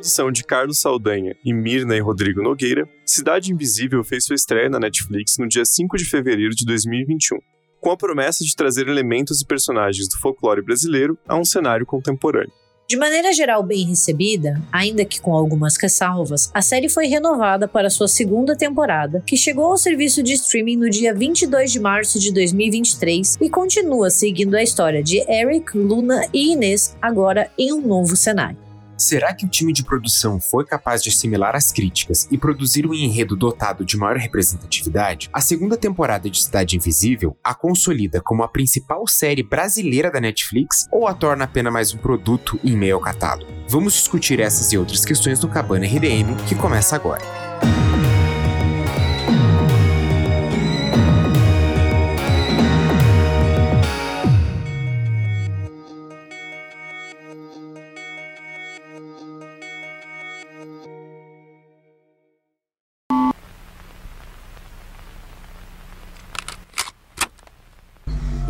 Produção de Carlos Saldanha e Mirna e Rodrigo Nogueira, Cidade Invisível fez sua estreia na Netflix no dia 5 de fevereiro de 2021, com a promessa de trazer elementos e personagens do folclore brasileiro a um cenário contemporâneo. De maneira geral bem recebida, ainda que com algumas ressalvas, a série foi renovada para sua segunda temporada, que chegou ao serviço de streaming no dia 22 de março de 2023 e continua seguindo a história de Eric, Luna e Inês, agora em um novo cenário. Será que o time de produção foi capaz de assimilar as críticas e produzir um enredo dotado de maior representatividade? A segunda temporada de Cidade Invisível a consolida como a principal série brasileira da Netflix ou a torna apenas mais um produto em meio ao catálogo? Vamos discutir essas e outras questões no Cabana RDM, que começa agora.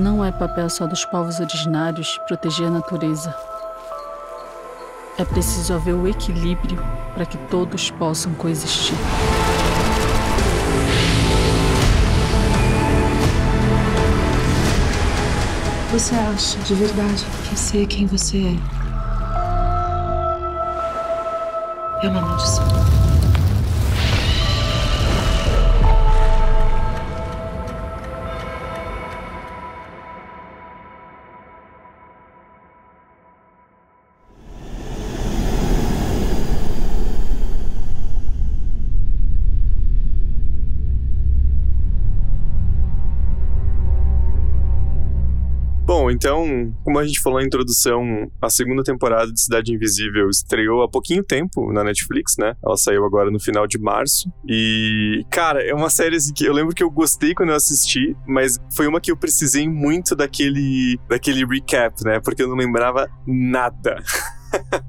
Não é papel só dos povos originários proteger a natureza. É preciso haver o equilíbrio para que todos possam coexistir. Você acha de verdade que ser quem você é é uma maldição? Então, como a gente falou na introdução, a segunda temporada de Cidade Invisível estreou há pouquinho tempo na Netflix, né? Ela saiu agora no final de março. E, cara, é uma série assim, que eu lembro que eu gostei quando eu assisti, mas foi uma que eu precisei muito daquele, daquele recap, né? Porque eu não lembrava nada.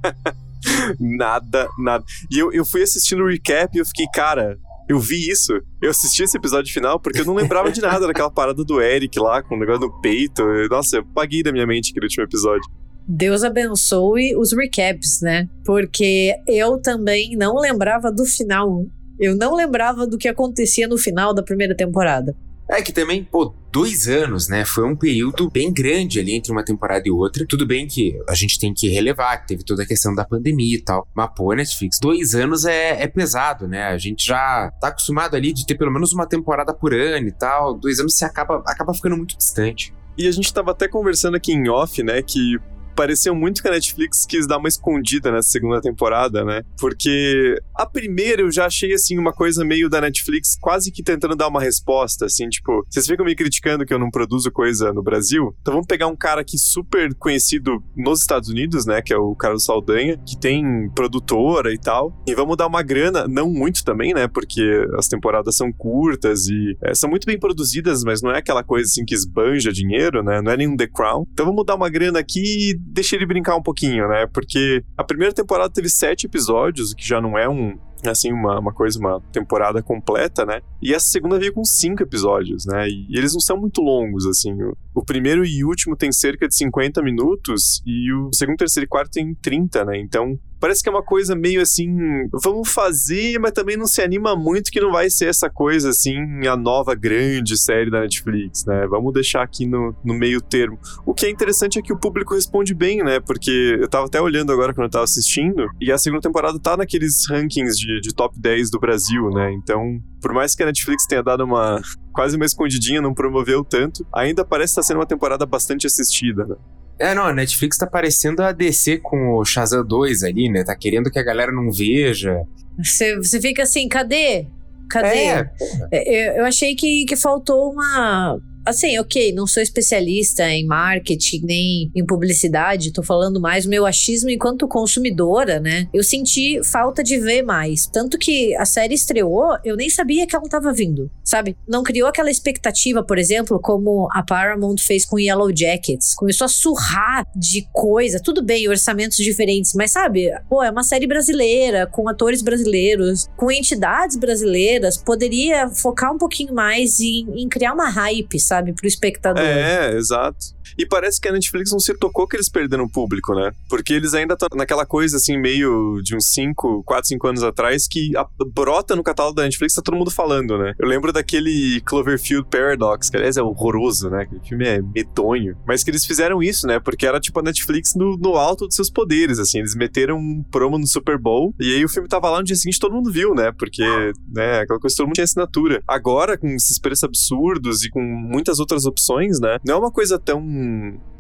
nada, nada. E eu, eu fui assistindo o recap e eu fiquei, cara, eu vi isso. Eu assisti esse episódio final porque eu não lembrava de nada daquela parada do Eric lá, com o negócio no peito. Nossa, eu paguei da minha mente aquele último episódio. Deus abençoe os recaps, né? Porque eu também não lembrava do final. Eu não lembrava do que acontecia no final da primeira temporada. É que também, pô, dois anos, né? Foi um período bem grande ali entre uma temporada e outra. Tudo bem que a gente tem que relevar que teve toda a questão da pandemia e tal. Mas, pô, Netflix, dois anos é, é pesado, né? A gente já tá acostumado ali de ter pelo menos uma temporada por ano e tal. Dois anos você acaba, acaba ficando muito distante. E a gente tava até conversando aqui em off, né, que pareceu muito que a Netflix quis dar uma escondida nessa segunda temporada, né? Porque a primeira eu já achei, assim, uma coisa meio da Netflix quase que tentando dar uma resposta, assim, tipo, vocês ficam me criticando que eu não produzo coisa no Brasil? Então vamos pegar um cara aqui super conhecido nos Estados Unidos, né? Que é o Carlos Saldanha, que tem produtora e tal. E vamos dar uma grana, não muito também, né? Porque as temporadas são curtas e é, são muito bem produzidas, mas não é aquela coisa assim que esbanja dinheiro, né? Não é nenhum The Crown. Então vamos dar uma grana aqui deixa ele brincar um pouquinho, né? Porque a primeira temporada teve sete episódios, o que já não é um, assim, uma, uma coisa, uma temporada completa, né? E essa segunda veio com cinco episódios, né? E, eles não são muito longos, assim. O, o, primeiro e último tem cerca de 50 minutos e o segundo, terceiro e quarto tem 30, né? Então, parece que é uma coisa meio assim, vamos fazer, mas também não se anima muito que não vai ser essa coisa assim, a nova grande série da Netflix, né? Vamos deixar aqui no, no meio termo. O que é interessante é que o público responde bem, né? Porque eu tava até olhando agora quando eu tava assistindo, e a segunda temporada tá naqueles rankings de, de top 10 do Brasil, né? Então, por mais que a Netflix tenha dado uma quase uma escondidinha, não promoveu tanto, ainda parece estar sendo uma temporada bastante assistida, né? É, não, a Netflix tá parecendo a DC com o Shazam 2 ali, né? Tá querendo que a galera não veja. Você, você fica assim, cadê? Cadê? É. Eu, eu achei que, que faltou uma Assim, ok, não sou especialista em marketing nem em publicidade, tô falando mais meu achismo enquanto consumidora, né? Eu senti falta de ver mais. Tanto que a série estreou, eu nem sabia que ela tava vindo, sabe? Não criou aquela expectativa, por exemplo, como a Paramount fez com Yellow Jackets. Começou a surrar de coisa, tudo bem, orçamentos diferentes, mas sabe? Pô, é uma série brasileira, com atores brasileiros, com entidades brasileiras, poderia focar um pouquinho mais em, em criar uma hype, sabe? Pro espectador. É, exato. E parece que a Netflix não se tocou que eles perderam o público, né? Porque eles ainda estão naquela coisa, assim, meio de uns 5, 4, 5 anos atrás, que a, brota no catálogo da Netflix, tá todo mundo falando, né? Eu lembro daquele Cloverfield Paradox, que aliás é horroroso, né? Aquele filme é medonho. Mas que eles fizeram isso, né? Porque era tipo a Netflix no, no alto dos seus poderes, assim. Eles meteram um promo no Super Bowl e aí o filme tava lá no dia seguinte todo mundo viu, né? Porque, né, aquela coisa todo mundo tinha assinatura. Agora, com esses preços absurdos e com muitas outras opções, né? Não é uma coisa tão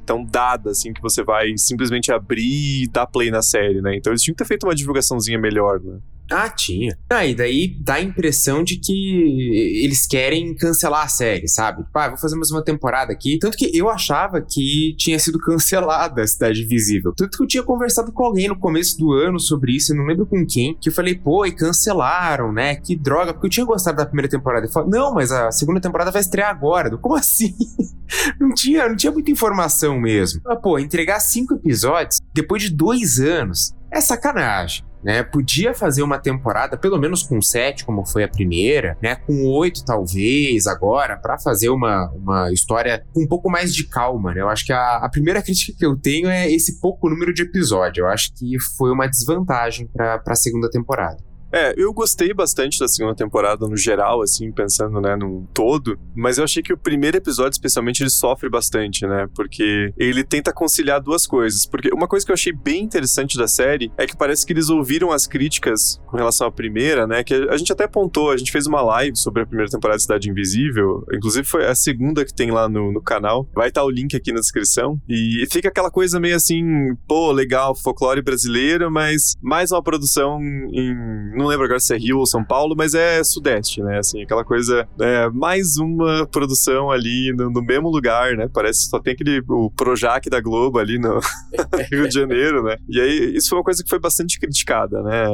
tão dada, assim, que você vai simplesmente abrir e dar play na série, né? Então eles tinham que ter feito uma divulgaçãozinha melhor, né? Ah, tinha. Ah, e daí dá a impressão de que eles querem cancelar a série, sabe? Tipo, ah, vou fazer mais uma temporada aqui. Tanto que eu achava que tinha sido cancelada a Cidade Invisível. Tanto que eu tinha conversado com alguém no começo do ano sobre isso, eu não lembro com quem, que eu falei, pô, e cancelaram, né? Que droga, porque eu tinha gostado da primeira temporada. Eu falei, não, mas a segunda temporada vai estrear agora. Como assim? não tinha, não tinha muita informação mesmo. Pô, entregar cinco episódios depois de dois anos é sacanagem né? Podia fazer uma temporada, pelo menos com sete, como foi a primeira, né? Com oito, talvez, agora, para fazer uma, uma história com um pouco mais de calma, né? Eu acho que a, a primeira crítica que eu tenho é esse pouco número de episódio. Eu acho que foi uma desvantagem para a segunda temporada. É, eu gostei bastante da segunda temporada no geral, assim, pensando, né, num todo, mas eu achei que o primeiro episódio, especialmente, ele sofre bastante, né, porque ele tenta conciliar duas coisas. Porque uma coisa que eu achei bem interessante da série é que parece que eles ouviram as críticas com relação à primeira, né, que a gente até apontou, a gente fez uma live sobre a primeira temporada de Cidade Invisível, inclusive foi a segunda que tem lá no, no canal, vai estar o link aqui na descrição, e fica aquela coisa meio assim, pô, legal, folclore brasileiro, mas mais uma produção em não lembro agora se é Rio ou São Paulo, mas é Sudeste, né? Assim, aquela coisa, é, mais uma produção ali no, no, mesmo lugar, né? Parece que só tem aquele, o Projac da Globo ali no Rio de Janeiro, né? E aí, isso foi uma coisa que foi bastante criticada, né?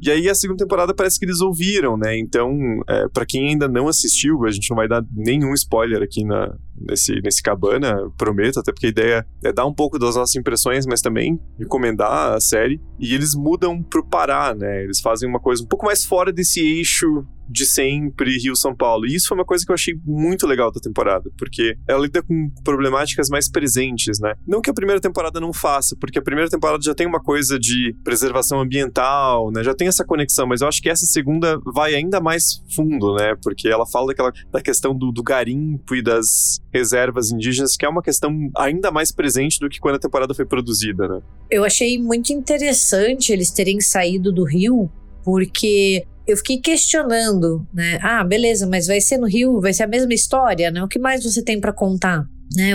E aí, a segunda temporada parece que eles ouviram, né? Então, é, para quem ainda não assistiu, a gente não vai dar nenhum spoiler aqui na, nesse, nesse cabana, prometo, até porque a ideia é dar um pouco das nossas impressões, mas também recomendar a série. E eles mudam pro Pará, né? Eles fazem uma coisa um pouco mais fora desse eixo de sempre Rio-São Paulo. E isso foi uma coisa que eu achei muito legal da temporada, porque ela lida com problemáticas mais presentes, né? Não que a primeira temporada não faça, porque a primeira temporada já tem uma coisa de preservação ambiental, né? Já tem essa conexão, mas eu acho que essa segunda vai ainda mais fundo, né? Porque ela fala daquela, da questão do, do garimpo e das reservas indígenas, que é uma questão ainda mais presente do que quando a temporada foi produzida, né? Eu achei muito interessante eles terem saído do Rio porque eu fiquei questionando, né? Ah, beleza, mas vai ser no Rio, vai ser a mesma história, né? O que mais você tem para contar? Né?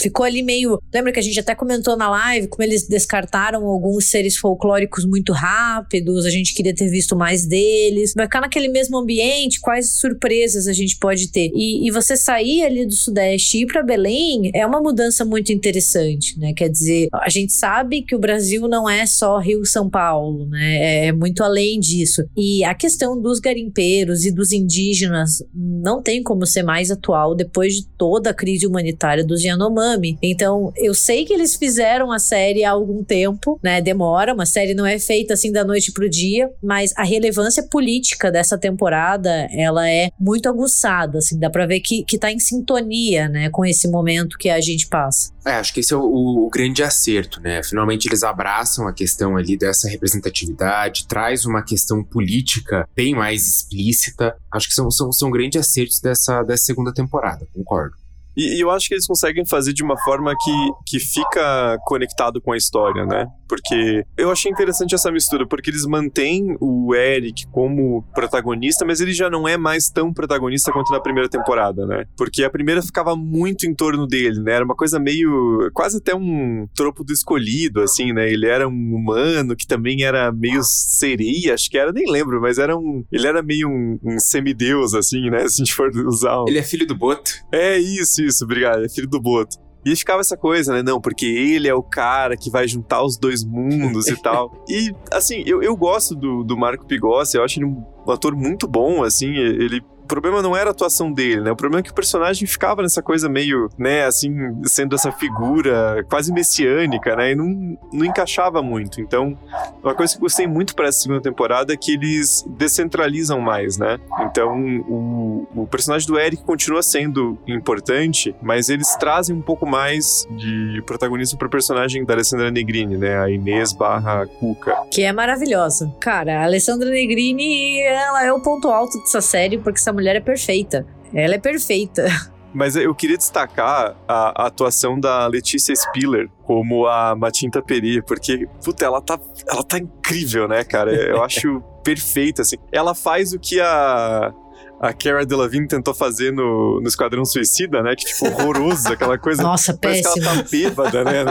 Ficou ali meio. Lembra que a gente até comentou na live como eles descartaram alguns seres folclóricos muito rápidos, a gente queria ter visto mais deles. Vai ficar naquele mesmo ambiente, quais surpresas a gente pode ter? E, e você sair ali do Sudeste e ir para Belém é uma mudança muito interessante, né? Quer dizer, a gente sabe que o Brasil não é só Rio-São Paulo, né? É, é muito além disso. E a questão dos garimpeiros e dos indígenas não tem como ser mais atual depois de toda a crise humanitária dos Yanomami Então, eu sei que eles fizeram a série há algum tempo, né? Demora, uma série não é feita assim da noite pro dia, mas a relevância política dessa temporada, ela é muito aguçada, assim, dá pra ver que, que tá em sintonia, né, com esse momento que a gente passa. É, acho que esse é o, o, grande acerto, né? Finalmente eles abraçam a questão ali dessa representatividade, traz uma questão política bem mais explícita. Acho que são, são, são grandes acertos dessa, dessa segunda temporada, concordo. E, e, eu acho que eles conseguem fazer de uma forma que, que fica conectado com a história, né? Porque eu achei interessante essa mistura, porque eles mantêm o Eric como protagonista, mas ele já não é mais tão protagonista quanto na primeira temporada, né? Porque a primeira ficava muito em torno dele, né? Era uma coisa meio. quase até um tropo do escolhido, assim, né? Ele era um humano que também era meio sereia, acho que era, nem lembro, mas era um. Ele era meio um, um semideus, assim, né? Se a gente for usar. Um... Ele é filho do Boto? É isso, isso, obrigado. É filho do Boto. E ficava essa coisa, né? Não, porque ele é o cara que vai juntar os dois mundos e tal. E, assim, eu, eu gosto do, do Marco Pigossi, eu acho ele um ator muito bom, assim, ele o problema não era a atuação dele, né? O problema é que o personagem ficava nessa coisa meio, né, assim, sendo essa figura quase messiânica, né? E não, não encaixava muito. Então, uma coisa que gostei muito para essa segunda temporada é que eles descentralizam mais, né? Então, o, o personagem do Eric continua sendo importante, mas eles trazem um pouco mais de protagonismo pro personagem da Alessandra Negrini, né? A Inês barra Cuca. Que é maravilhosa. Cara, a Alessandra Negrini, ela é o ponto alto dessa série, porque essa mulher é perfeita. Ela é perfeita. Mas eu queria destacar a, a, atuação da Letícia Spiller como a Matinta Peri, porque, puta, ela tá, ela tá incrível, né, cara? Eu acho perfeita, assim. Ela faz o que a, a Cara Delevingne tentou fazer no, no Esquadrão Suicida, né? Que ficou horroroso, aquela coisa. Nossa, Parece péssimo. que ela tá bêbada, né?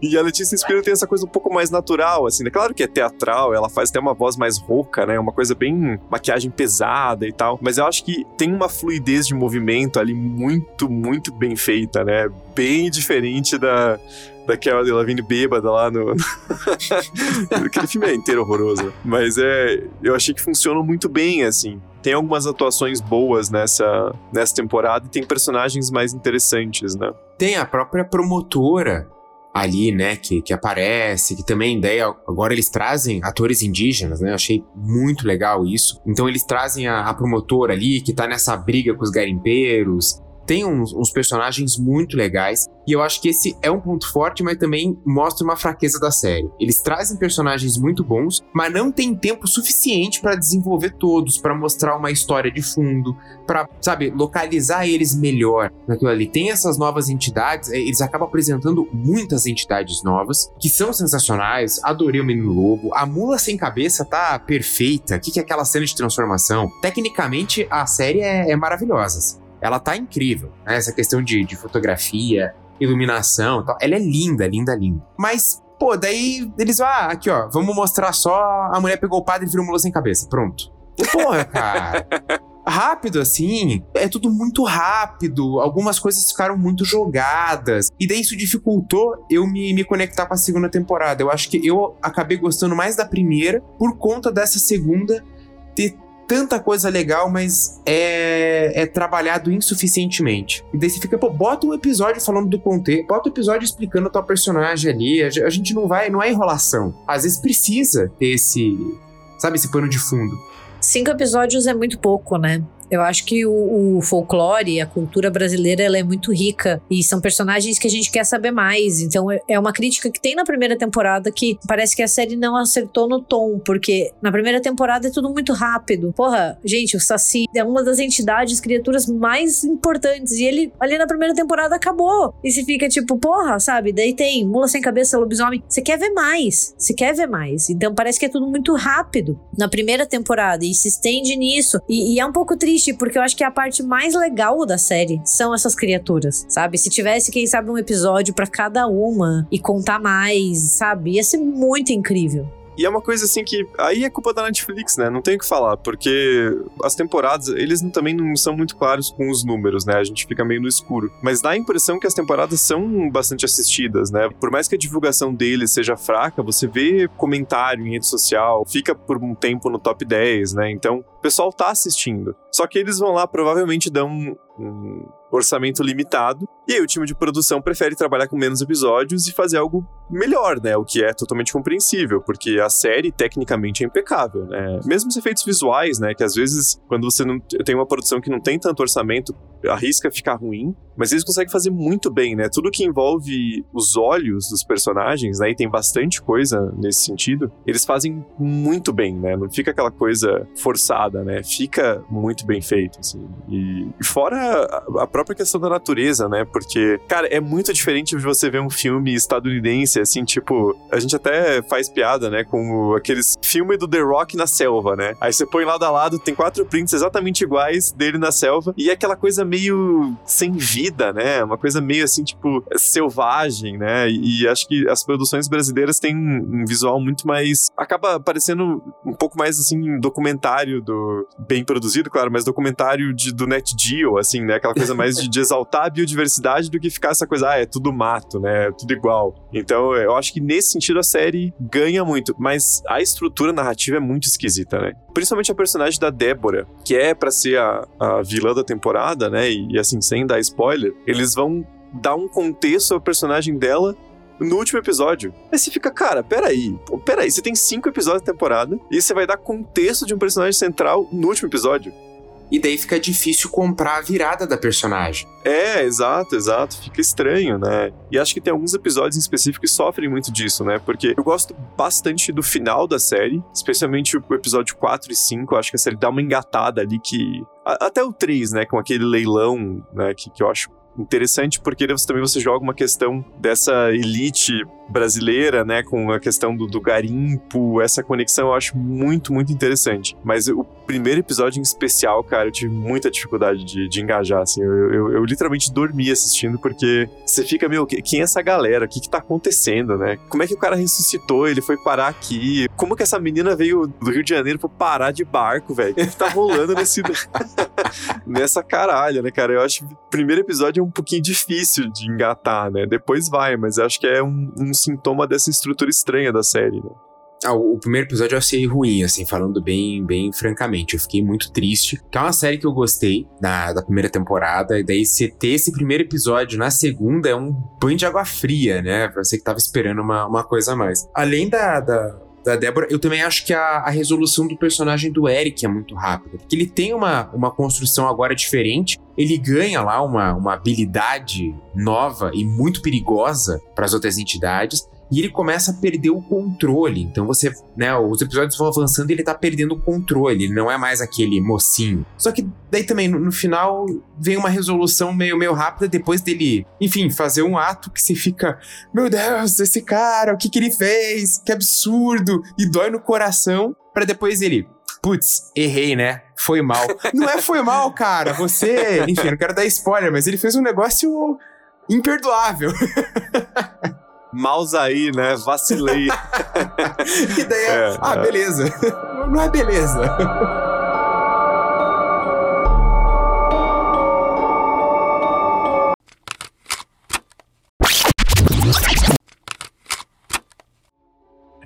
E a Letícia Spiller tem essa coisa um pouco mais natural, assim, né? Claro que é teatral, ela faz até uma voz mais rouca, né? Uma coisa bem maquiagem pesada e tal. Mas eu acho que tem uma fluidez de movimento ali muito, muito bem feita, né? Bem diferente da, daquela Delavigne bêbada lá no. Aquele filme é inteiro horroroso. Mas é. Eu achei que funcionou muito bem, assim. Tem algumas atuações boas nessa, nessa temporada e tem personagens mais interessantes, né? Tem a própria promotora ali, né, que, que aparece, que também daí agora eles trazem atores indígenas, né, eu achei muito legal isso. Então eles trazem a, a promotora ali, que tá nessa briga com os garimpeiros, tem uns, uns, personagens muito legais. E eu acho que esse é um ponto forte, mas também mostra uma fraqueza da série. Eles trazem personagens muito bons, mas não tem tempo suficiente para desenvolver todos, para mostrar uma história de fundo, para, sabe, localizar eles melhor naquilo ali. Tem essas novas entidades, eh, eles acabam apresentando muitas entidades novas, que são sensacionais. Adorei o Menino Lobo. A Mula Sem Cabeça tá perfeita. O que, que é aquela cena de transformação? Tecnicamente, a série é, é maravilhosa ela tá incrível. Né? Essa questão de, de fotografia, iluminação tal. Ela é linda, linda, linda. Mas, pô, daí eles vão, ah, aqui ó, vamos mostrar só a mulher pegou o padre e virou mula sem cabeça. Pronto. Porra, cara. rápido assim, é tudo muito rápido, algumas coisas ficaram muito jogadas, e daí isso dificultou eu me, me conectar com a segunda temporada. Eu acho que eu acabei gostando mais da primeira por conta dessa segunda ter tanta coisa legal, mas é, é trabalhado insuficientemente. E daí você fica, pô, bota um episódio falando do contexto, bota um episódio explicando o teu personagem ali. A, a gente não vai, não é enrolação. Às vezes precisa ter esse, sabe, esse pano de fundo. Cinco episódios é muito pouco, né? Eu acho que o, o folclore, a cultura brasileira, ela é muito rica e são personagens que a gente quer saber mais. Então é, é uma crítica que tem na primeira temporada que parece que a série não acertou no tom, porque na primeira temporada é tudo muito rápido. Porra, gente, o Saci é uma das entidades, criaturas mais importantes e ele ali na primeira temporada acabou. E se fica tipo, porra, sabe? Daí tem mula sem cabeça, lobisomem. Você quer ver mais? Você quer ver mais? Então parece que é tudo muito rápido na primeira temporada e se estende nisso. E, e é um pouco triste triste, porque eu acho que a parte mais legal da série são essas criaturas, sabe? Se tivesse, quem sabe, um episódio para cada uma e contar mais, sabe? Ia ser muito incrível. E é uma coisa assim que. Aí é culpa da Netflix, né? Não tem o que falar, porque as temporadas, eles também não são muito claros com os números, né? A gente fica meio no escuro. Mas dá a impressão que as temporadas são bastante assistidas, né? Por mais que a divulgação deles seja fraca, você vê comentário em rede social, fica por um tempo no top 10, né? Então, o pessoal tá assistindo. Só que eles vão lá, provavelmente dão um, orçamento limitado. E aí o time de produção prefere trabalhar com menos episódios e fazer algo melhor, né? O que é totalmente compreensível, porque a série tecnicamente é impecável, né? Mesmo os efeitos visuais, né? Que às vezes, quando você não tem uma produção que não tem tanto orçamento, arrisca ficar ruim, mas eles conseguem fazer muito bem, né? Tudo que envolve os olhos dos personagens, né? E tem bastante coisa nesse sentido, eles fazem muito bem, né? Não fica aquela coisa forçada, né? Fica muito bem feito, assim. E fora a, própria questão da natureza, né? Porque, cara, é muito diferente de você ver um filme estadunidense, assim, tipo, a gente até faz piada, né? Com aqueles filme do The Rock na selva, né? Aí você põe lado a lado, tem quatro prints exatamente iguais dele na selva, e é aquela coisa meio sem vida, né? Uma coisa meio assim, tipo, selvagem, né? E, e acho que as produções brasileiras têm um visual muito mais. acaba parecendo um pouco mais assim, documentário do. bem produzido, claro, mas documentário de, do Net Geo, assim, né? Aquela coisa mais mais de, de, exaltar a biodiversidade do que ficar essa coisa, ah, é tudo mato, né? É tudo igual. Então, eu acho que nesse sentido a série ganha muito, mas a estrutura narrativa é muito esquisita, né? Principalmente a personagem da Débora, que é para ser a, a vilã da temporada, né? E, e assim, sem dar spoiler, eles vão dar um contexto ao personagem dela no último episódio. Aí você fica, cara, peraí, peraí, você tem cinco episódios da temporada e você vai dar contexto de um personagem central no último episódio. E daí fica difícil comprar a virada da personagem. É, exato, exato. Fica estranho, né? E acho que tem alguns episódios em específico que sofrem muito disso, né? Porque eu gosto bastante do final da série, especialmente o episódio 4 e 5. Eu acho que a série dá uma engatada ali que. Até o 3, né? Com aquele leilão, né? Que, que eu acho interessante porque também você joga uma questão dessa elite brasileira, né, com a questão do, do, garimpo, essa conexão eu acho muito, muito interessante. Mas o primeiro episódio em especial, cara, eu tive muita dificuldade de, de engajar, assim, eu, eu, eu, literalmente dormi assistindo, porque você fica, meu, quem é essa galera? O que que tá acontecendo, né? Como é que o cara ressuscitou? Ele foi parar aqui? Como que essa menina veio do Rio de Janeiro pra parar de barco, velho? O que tá rolando nesse... nessa caralho, né, cara? Eu acho que o primeiro episódio é um pouquinho difícil de engatar, né? Depois vai, mas acho que é um, um sintoma dessa estrutura estranha da série, né? Ah, o primeiro episódio eu achei ruim, assim, falando bem, bem francamente. Eu fiquei muito triste. Que é uma série que eu gostei da, da primeira temporada. E daí, você ter esse primeiro episódio na segunda é um banho de água fria, né? Pra você que tava esperando uma, uma coisa a mais. Além da, da, da Débora, eu também acho que a, a, resolução do personagem do Eric é muito rápida. Porque ele tem uma, uma construção agora diferente. Ele ganha lá uma, uma habilidade nova e muito perigosa para as outras entidades e ele começa a perder o controle. Então você, né, os episódios vão avançando e ele tá perdendo o controle, ele não é mais aquele mocinho. Só que daí também no, no final vem uma resolução meio meio rápida depois dele, enfim, fazer um ato que se fica, meu Deus, esse cara, o que que ele fez? Que absurdo! E dói no coração para depois ele Putz, errei, né? Foi mal. Não é foi mal, cara. Você. Enfim, não quero dar spoiler, mas ele fez um negócio imperdoável. Maus aí, né? Vacilei. e daí, é, ah, é. beleza. Não é beleza.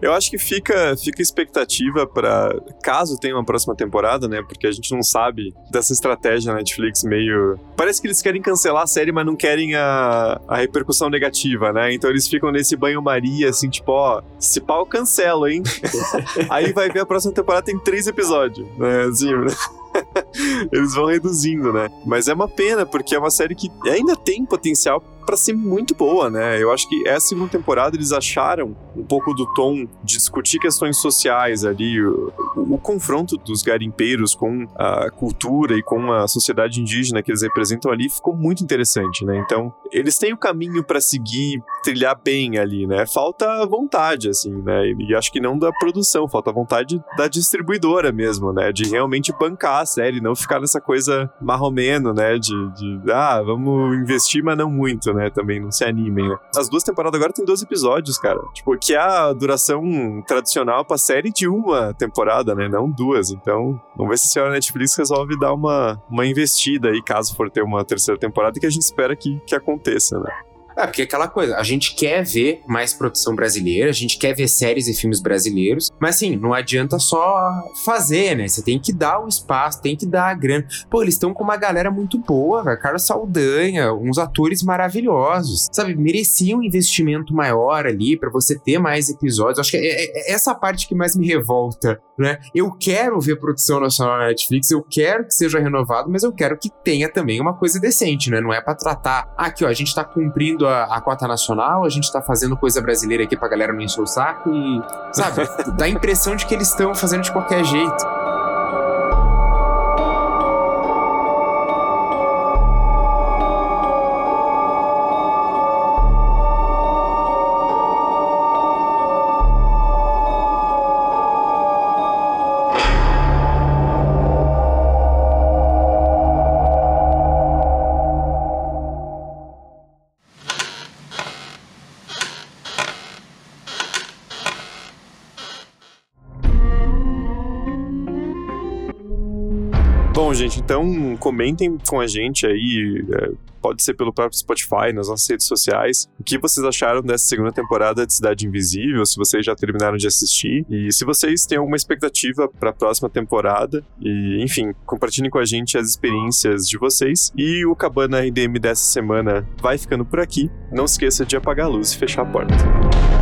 Eu acho que fica, fica expectativa para caso tenha uma próxima temporada, né? Porque a gente não sabe dessa estratégia na Netflix meio. Parece que eles querem cancelar a série, mas não querem a, a repercussão negativa, né? Então eles ficam nesse banho-maria, assim, tipo, ó, se pau, cancelo, hein? Aí vai ver a próxima temporada tem três episódios, né? Assim, né? Eles vão reduzindo, né? Mas é uma pena, porque é uma série que ainda tem potencial para ser muito boa, né? Eu acho que essa segunda temporada eles acharam um pouco do tom de discutir questões sociais ali, o, o, confronto dos garimpeiros com a cultura e com a sociedade indígena que eles representam ali ficou muito interessante, né? Então, eles têm o caminho para seguir, trilhar bem ali, né? Falta vontade, assim, né? E acho que não da produção, falta vontade da distribuidora mesmo, né? De realmente bancar a série, não ficar nessa coisa marromeno, né? De, de ah, vamos investir, mas não muito, né? Também não se animem, né? As duas temporadas agora tem 12 episódios, cara. Tipo, que é a duração tradicional pra série de uma temporada, né? Não duas. Então, vamos ver se a senhora Netflix resolve dar uma, uma investida aí, caso for ter uma terceira temporada, que a gente espera que, que aconteça, né? É, porque é aquela coisa, a gente quer ver mais produção brasileira, a gente quer ver séries e filmes brasileiros, mas assim, não adianta só fazer, né? Você tem que dar o espaço, tem que dar a grana. Pô, eles estão com uma galera muito boa, velho. Carlos Saldanha, uns atores maravilhosos, sabe? Merecia um investimento maior ali para você ter mais episódios. Acho que é, é, é, essa parte que mais me revolta, né? Eu quero ver produção nacional na Netflix, eu quero que seja renovado, mas eu quero que tenha também uma coisa decente, né? Não é para tratar, ah, aqui ó, a gente tá cumprindo a, a cota nacional, a gente tá fazendo coisa brasileira aqui pra galera não encher o saco e, sabe, dá a impressão de que eles estão fazendo de qualquer jeito. Gente, então comentem com a gente aí. É, pode ser pelo próprio Spotify, nas nossas redes sociais. O que vocês acharam dessa segunda temporada de Cidade Invisível? Se vocês já terminaram de assistir. E se vocês têm alguma expectativa para a próxima temporada. E, enfim, compartilhem com a gente as experiências de vocês. E o Cabana RDM dessa semana vai ficando por aqui. Não esqueça de apagar a luz e fechar a porta.